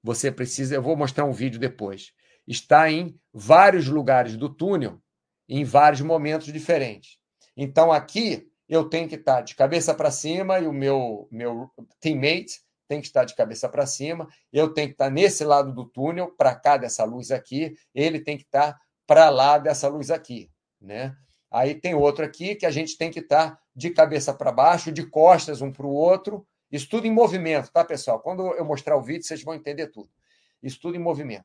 Você precisa, eu vou mostrar um vídeo depois. Está em vários lugares do túnel, em vários momentos diferentes. Então aqui eu tenho que estar de cabeça para cima e o meu meu teammate tem que estar de cabeça para cima. Eu tenho que estar nesse lado do túnel, para cá dessa luz aqui. Ele tem que estar para lá dessa luz aqui, né? Aí tem outro aqui que a gente tem que estar de cabeça para baixo, de costas um para o outro, isso tudo em movimento, tá, pessoal? Quando eu mostrar o vídeo, vocês vão entender tudo. Isso tudo em movimento.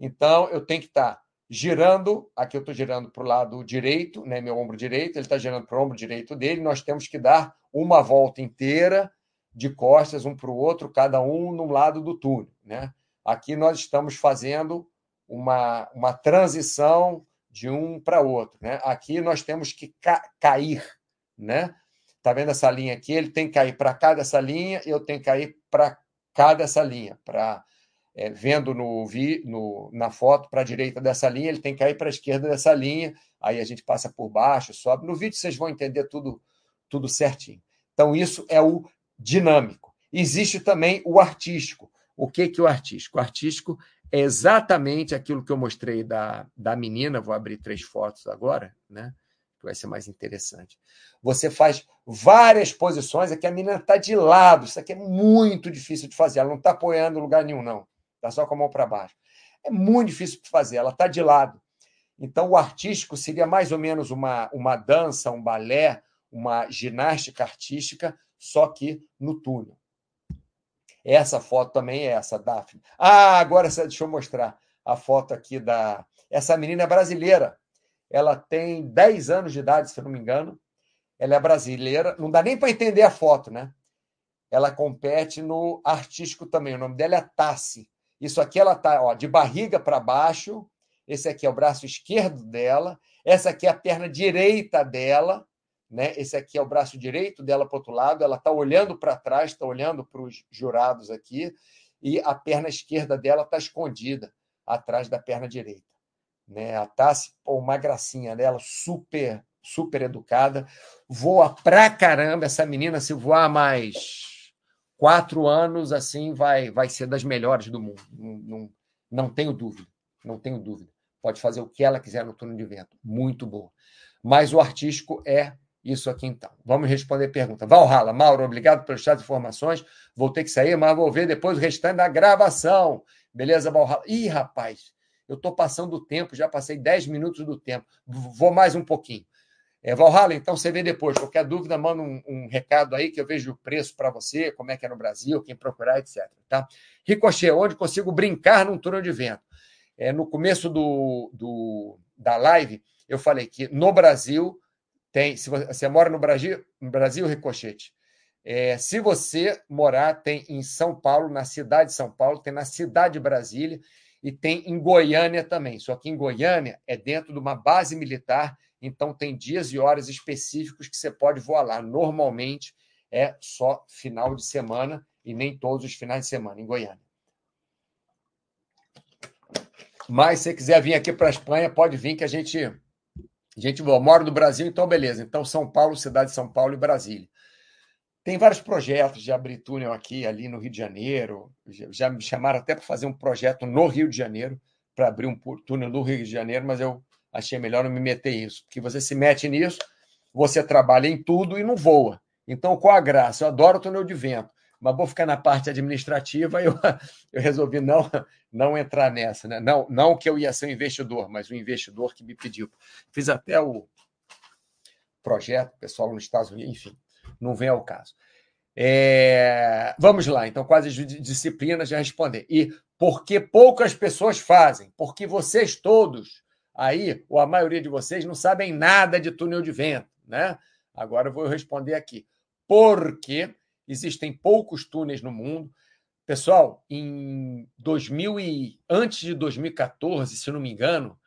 Então, eu tenho que estar tá girando, aqui eu estou girando para o lado direito, né, meu ombro direito, ele está girando para o ombro direito dele, nós temos que dar uma volta inteira de costas um para o outro, cada um no lado do túnel. Né? Aqui nós estamos fazendo uma, uma transição de um para outro. Né? Aqui nós temos que ca cair, né? Tá vendo essa linha aqui? Ele tem que cair para cá dessa linha, eu tenho que cair para cá dessa linha. Para é, vendo no, vi, no na foto para a direita dessa linha, ele tem que cair para a esquerda dessa linha. Aí a gente passa por baixo, sobe. No vídeo vocês vão entender tudo, tudo certinho. Então isso é o dinâmico. Existe também o artístico. O que que é o artístico? O artístico é exatamente aquilo que eu mostrei da, da menina. Vou abrir três fotos agora, né? que vai ser mais interessante. Você faz várias posições, aqui a menina está de lado, isso aqui é muito difícil de fazer, ela não está apoiando em lugar nenhum, não, está só com a mão para baixo. É muito difícil de fazer, ela está de lado. Então, o artístico seria mais ou menos uma, uma dança, um balé, uma ginástica artística, só que no túnel. Essa foto também é essa, Daphne. Ah, agora deixa eu mostrar a foto aqui da. Essa menina é brasileira. Ela tem 10 anos de idade, se não me engano. Ela é brasileira. Não dá nem para entender a foto, né? Ela compete no artístico também. O nome dela é Tassi. Isso aqui ela tá, ó, de barriga para baixo. Esse aqui é o braço esquerdo dela. Essa aqui é a perna direita dela, né? Esse aqui é o braço direito dela para o outro lado. Ela está olhando para trás, está olhando para os jurados aqui, e a perna esquerda dela está escondida atrás da perna direita né? A Tassi, pô, uma gracinha dela, super, super educada, voa pra caramba. Essa menina, se voar mais quatro anos, assim, vai, vai ser das melhores do mundo. Não, não, não tenho dúvida, não tenho dúvida. Pode fazer o que ela quiser no turno de vento, muito boa. Mas o artístico é isso aqui então. Vamos responder pergunta. Valhalla, Mauro, obrigado chat de informações. Vou ter que sair, mas vou ver depois o restante da gravação. Beleza, Valhalla? Ih, rapaz, eu estou passando o tempo, já passei 10 minutos do tempo, vou mais um pouquinho. É, Valhalla, então você vê depois. Qualquer dúvida, manda um, um recado aí que eu vejo o preço para você, como é que é no Brasil, quem procurar, etc. Tá? Ricochet, onde consigo brincar num túnel de vento? É, no começo do, do, da live, eu falei que no Brasil tem. Se você, você mora no Brasil, no Brasil, Ricochete. É, se você morar, tem em São Paulo, na cidade de São Paulo, tem na cidade de Brasília e tem em Goiânia também. Só que em Goiânia é dentro de uma base militar, então tem dias e horas específicos que você pode voar lá. Normalmente é só final de semana e nem todos os finais de semana em Goiânia. Mas se quiser vir aqui para a Espanha, pode vir que a gente a gente voa. Moro no Brasil, então beleza. Então São Paulo, cidade de São Paulo e Brasília. Tem vários projetos de abrir túnel aqui, ali no Rio de Janeiro. Já me chamaram até para fazer um projeto no Rio de Janeiro, para abrir um túnel no Rio de Janeiro, mas eu achei melhor não me meter nisso, porque você se mete nisso, você trabalha em tudo e não voa. Então, qual a graça? Eu adoro o túnel de vento, mas vou ficar na parte administrativa eu, eu resolvi não, não entrar nessa. Né? Não, não que eu ia ser um investidor, mas o investidor que me pediu. Fiz até o projeto, pessoal nos Estados Unidos, enfim não vem ao caso. É... Vamos lá, então, quais as disciplinas já responder. E por que poucas pessoas fazem? Porque vocês todos aí, ou a maioria de vocês, não sabem nada de túnel de vento, né? Agora eu vou responder aqui. Porque existem poucos túneis no mundo. Pessoal, em 2000 e antes de 2014, se não me engano,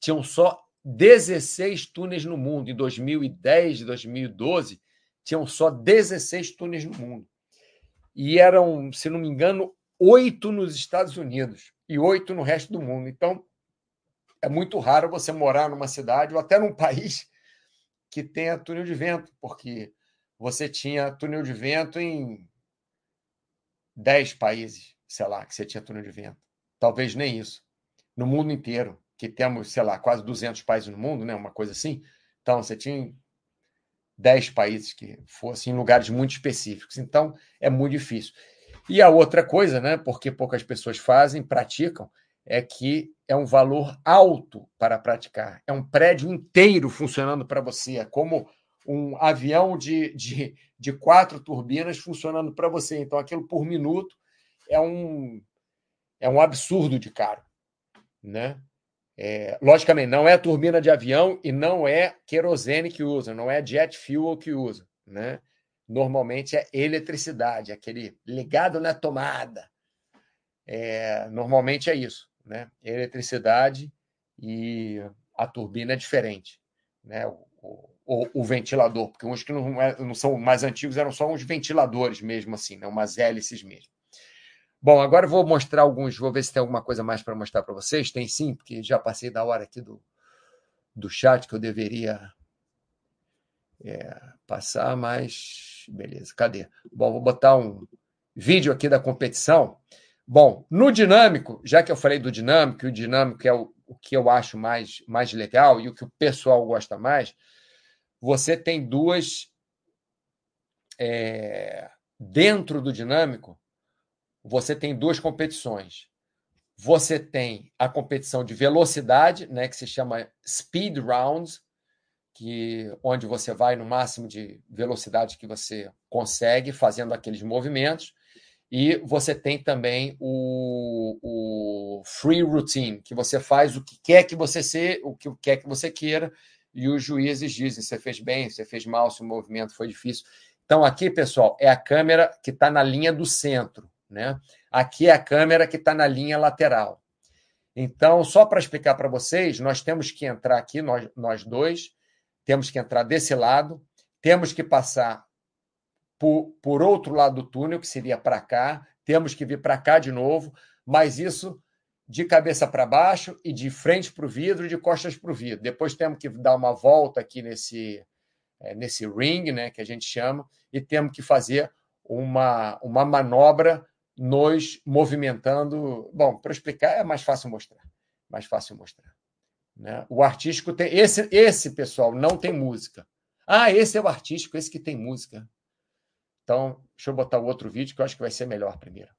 tinham só 16 túneis no mundo. Em 2010, 2012, tinham só 16 túneis no mundo. E eram, se não me engano, oito nos Estados Unidos e oito no resto do mundo. Então, é muito raro você morar numa cidade ou até num país que tenha túnel de vento, porque você tinha túnel de vento em 10 países, sei lá, que você tinha túnel de vento. Talvez nem isso. No mundo inteiro, que temos, sei lá, quase 200 países no mundo, né? uma coisa assim. Então, você tinha 10 países que fossem em lugares muito específicos. Então, é muito difícil. E a outra coisa, né, porque poucas pessoas fazem, praticam, é que é um valor alto para praticar. É um prédio inteiro funcionando para você. É como um avião de, de, de quatro turbinas funcionando para você. Então, aquilo por minuto é um, é um absurdo de caro. Né? É, logicamente, não é turbina de avião e não é querosene que usa, não é jet fuel que usa. Né? Normalmente é eletricidade, aquele ligado na tomada. É, normalmente é isso. Né? Eletricidade e a turbina é diferente. Né? O, o, o ventilador, porque uns que não, é, não, são mais antigos eram só uns ventiladores mesmo assim, né? umas hélices mesmo. Bom, agora eu vou mostrar alguns, vou ver se tem alguma coisa mais para mostrar para vocês. Tem sim, porque já passei da hora aqui do, do chat que eu deveria é, passar, mas beleza, cadê? Bom, vou botar um vídeo aqui da competição. Bom, no dinâmico, já que eu falei do dinâmico, e o dinâmico é o, o que eu acho mais, mais legal e o que o pessoal gosta mais, você tem duas. É, dentro do dinâmico, você tem duas competições. Você tem a competição de velocidade, né, que se chama Speed Rounds, que onde você vai no máximo de velocidade que você consegue fazendo aqueles movimentos. E você tem também o, o free routine, que você faz o que quer que você se, o que quer que você queira, e os juízes dizem se fez bem, se fez mal, se o movimento foi difícil. Então, aqui, pessoal, é a câmera que está na linha do centro. Né? Aqui é a câmera que está na linha lateral. Então, só para explicar para vocês, nós temos que entrar aqui, nós, nós dois, temos que entrar desse lado, temos que passar por, por outro lado do túnel, que seria para cá, temos que vir para cá de novo, mas isso de cabeça para baixo e de frente para o vidro e de costas para o vidro. Depois temos que dar uma volta aqui nesse, é, nesse ring, né, que a gente chama, e temos que fazer uma, uma manobra nos movimentando. Bom, para explicar é mais fácil mostrar. Mais fácil mostrar. Né? O artístico tem. Esse, esse, pessoal, não tem música. Ah, esse é o artístico, esse que tem música. Então, deixa eu botar o outro vídeo que eu acho que vai ser melhor primeiro.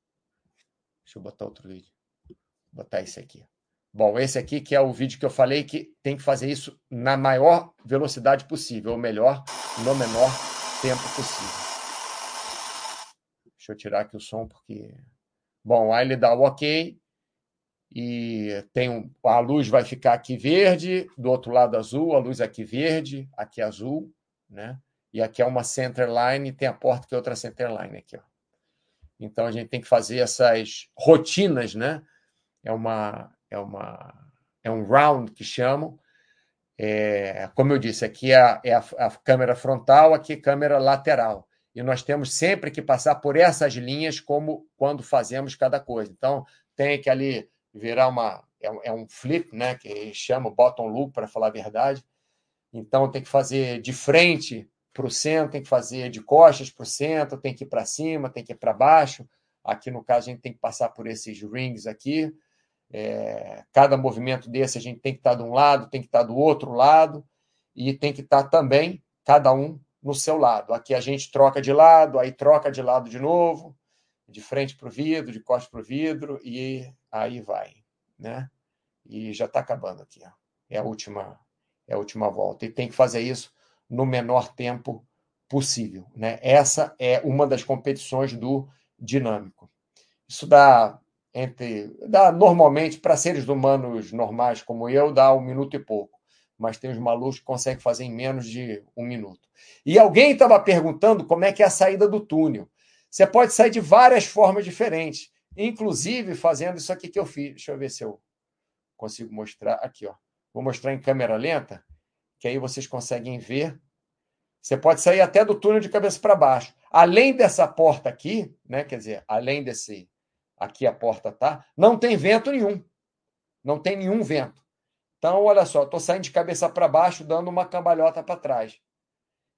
Deixa eu botar outro vídeo. Vou botar esse aqui. Bom, esse aqui que é o vídeo que eu falei que tem que fazer isso na maior velocidade possível, ou melhor, no menor tempo possível. Deixa eu tirar aqui o som, porque. Bom, aí ele dá o OK. E tem um, a luz vai ficar aqui verde, do outro lado azul, a luz aqui verde, aqui azul, né? E aqui é uma center line, e tem a porta que é outra center line aqui, ó. Então a gente tem que fazer essas rotinas, né? é uma é uma é um round que chamam. É, como eu disse, aqui é, a, é a, a câmera frontal, aqui câmera lateral. E nós temos sempre que passar por essas linhas como quando fazemos cada coisa. Então, tem que ali virar uma. É, um é flip, né? Que chama bottom loop, para falar a verdade. Então, tem que fazer de frente para o centro, tem que fazer de costas para o centro, tem que ir para cima, tem que ir para baixo. Aqui, no caso, a gente tem que passar por esses rings aqui. É, cada movimento desse a gente tem que estar de um lado, tem que estar do outro lado, e tem que estar também, cada um no seu lado. Aqui a gente troca de lado, aí troca de lado de novo, de frente para o vidro, de costas para o vidro, e aí vai. Né? E já está acabando aqui. Ó. É a última é a última volta. E tem que fazer isso no menor tempo possível. Né? Essa é uma das competições do dinâmico. Isso dá entre dá normalmente para seres humanos normais como eu dá um minuto e pouco, mas tem os malucos que conseguem fazer em menos de um minuto. E alguém estava perguntando como é que é a saída do túnel. Você pode sair de várias formas diferentes, inclusive fazendo isso aqui que eu fiz. Deixa eu ver se eu consigo mostrar aqui, ó. Vou mostrar em câmera lenta, que aí vocês conseguem ver. Você pode sair até do túnel de cabeça para baixo. Além dessa porta aqui, né? Quer dizer, além desse aqui a porta tá, não tem vento nenhum. Não tem nenhum vento. Então, olha só, estou saindo de cabeça para baixo, dando uma cambalhota para trás.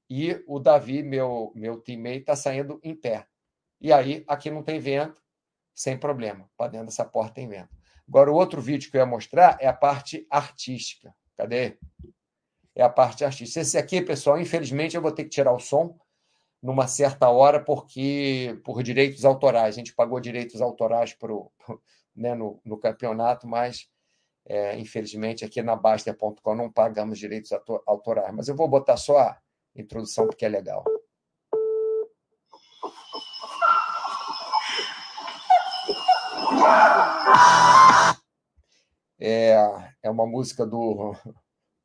E o Davi, meu, meu teammate, está saindo em pé. E aí, aqui não tem vento, sem problema. Para dentro dessa porta tem vento. Agora, o outro vídeo que eu ia mostrar é a parte artística. Cadê? É a parte artística. Esse aqui, pessoal, infelizmente eu vou ter que tirar o som, numa certa hora, porque por direitos autorais. A gente pagou direitos autorais pro, né, no, no campeonato, mas é, infelizmente aqui na Baster.com não pagamos direitos autorais. Mas eu vou botar só a introdução porque é legal. É, é uma música do,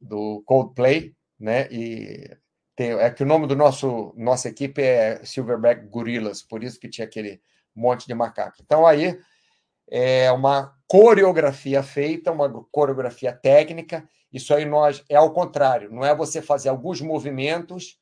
do Coldplay, né? E tem, é que o nome do nosso nossa equipe é Silverback Gorillas, por isso que tinha aquele monte de macaco. Então aí é uma coreografia feita, uma coreografia técnica. Isso aí nós é ao contrário, não é você fazer alguns movimentos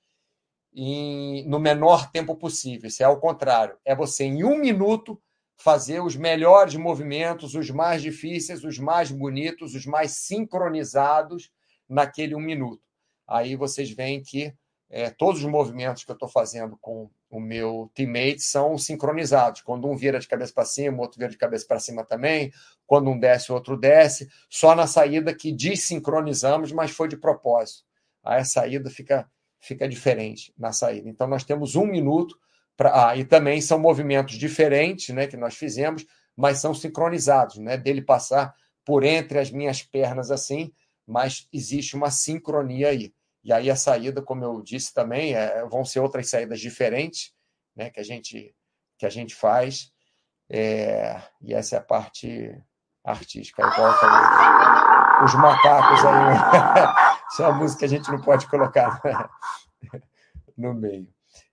em, no menor tempo possível. Isso é ao contrário, é você em um minuto fazer os melhores movimentos, os mais difíceis, os mais bonitos, os mais sincronizados naquele um minuto. Aí vocês veem que é, todos os movimentos que eu estou fazendo com o meu teammate são sincronizados. Quando um vira de cabeça para cima, o outro vira de cabeça para cima também. Quando um desce, o outro desce. Só na saída que desincronizamos, mas foi de propósito. Aí a saída fica, fica diferente na saída. Então nós temos um minuto para. Ah, e também são movimentos diferentes né, que nós fizemos, mas são sincronizados, né? Dele passar por entre as minhas pernas assim, mas existe uma sincronia aí. E aí a saída, como eu disse também, é, vão ser outras saídas diferentes, né, que a gente que a gente faz. É, e essa é a parte artística. Aí volta aí, os macacos aí. Isso é uma música que a gente não pode colocar no meio.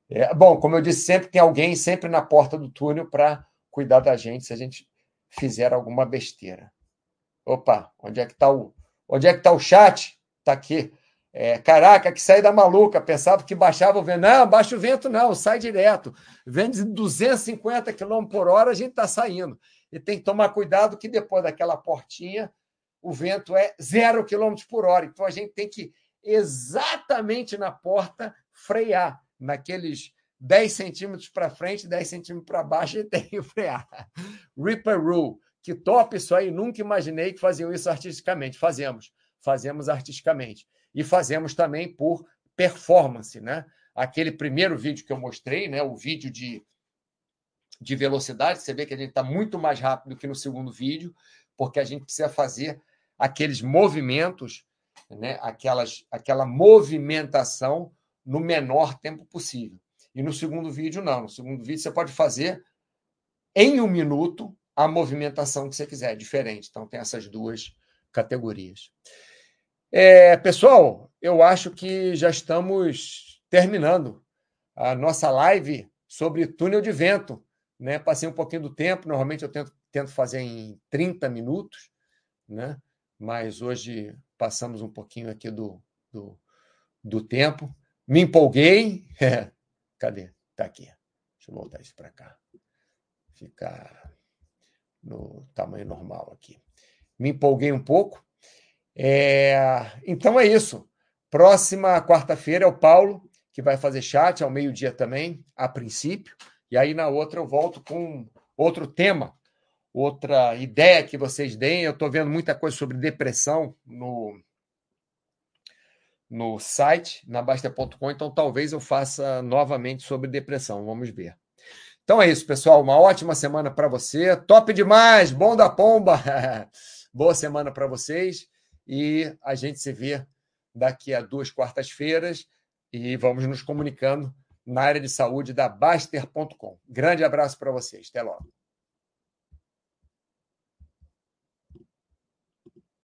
É, bom, como eu disse, sempre tem alguém sempre na porta do túnel para cuidar da gente se a gente fizer alguma besteira. Opa, onde é que está o onde é que está o chat? Está aqui. É, caraca, que saída maluca. Pensava que baixava o vento. Não, baixa o vento, não, sai direto. Vendo de 250 km por hora, a gente está saindo. E tem que tomar cuidado que depois daquela portinha, o vento é zero km por hora. Então a gente tem que exatamente na porta frear, naqueles 10 centímetros para frente, 10 centímetros para baixo, e tem que frear. Ripper Rule. Que top isso aí, nunca imaginei que faziam isso artisticamente. Fazemos, fazemos artisticamente e fazemos também por performance, né? Aquele primeiro vídeo que eu mostrei, né? O vídeo de, de velocidade, você vê que a gente está muito mais rápido que no segundo vídeo, porque a gente precisa fazer aqueles movimentos, né? Aquelas, aquela movimentação no menor tempo possível. E no segundo vídeo, não. No segundo vídeo, você pode fazer em um minuto a movimentação que você quiser, diferente. Então, tem essas duas categorias. É, pessoal, eu acho que já estamos terminando a nossa live sobre túnel de vento né? Passei um pouquinho do tempo, normalmente eu tento, tento fazer em 30 minutos, né? Mas hoje passamos um pouquinho aqui do, do, do tempo. Me empolguei. Cadê? Está aqui. Deixa eu voltar isso para cá. Ficar no tamanho normal aqui. Me empolguei um pouco. É... Então é isso. Próxima quarta-feira é o Paulo, que vai fazer chat ao meio-dia também, a princípio. E aí na outra eu volto com outro tema, outra ideia que vocês deem. Eu estou vendo muita coisa sobre depressão no, no site, na Basta.com, então talvez eu faça novamente sobre depressão. Vamos ver. Então é isso, pessoal. Uma ótima semana para você. Top demais! Bom da pomba! Boa semana para vocês. E a gente se vê daqui a duas quartas-feiras e vamos nos comunicando na área de saúde da Baster.com. Grande abraço para vocês. Até logo.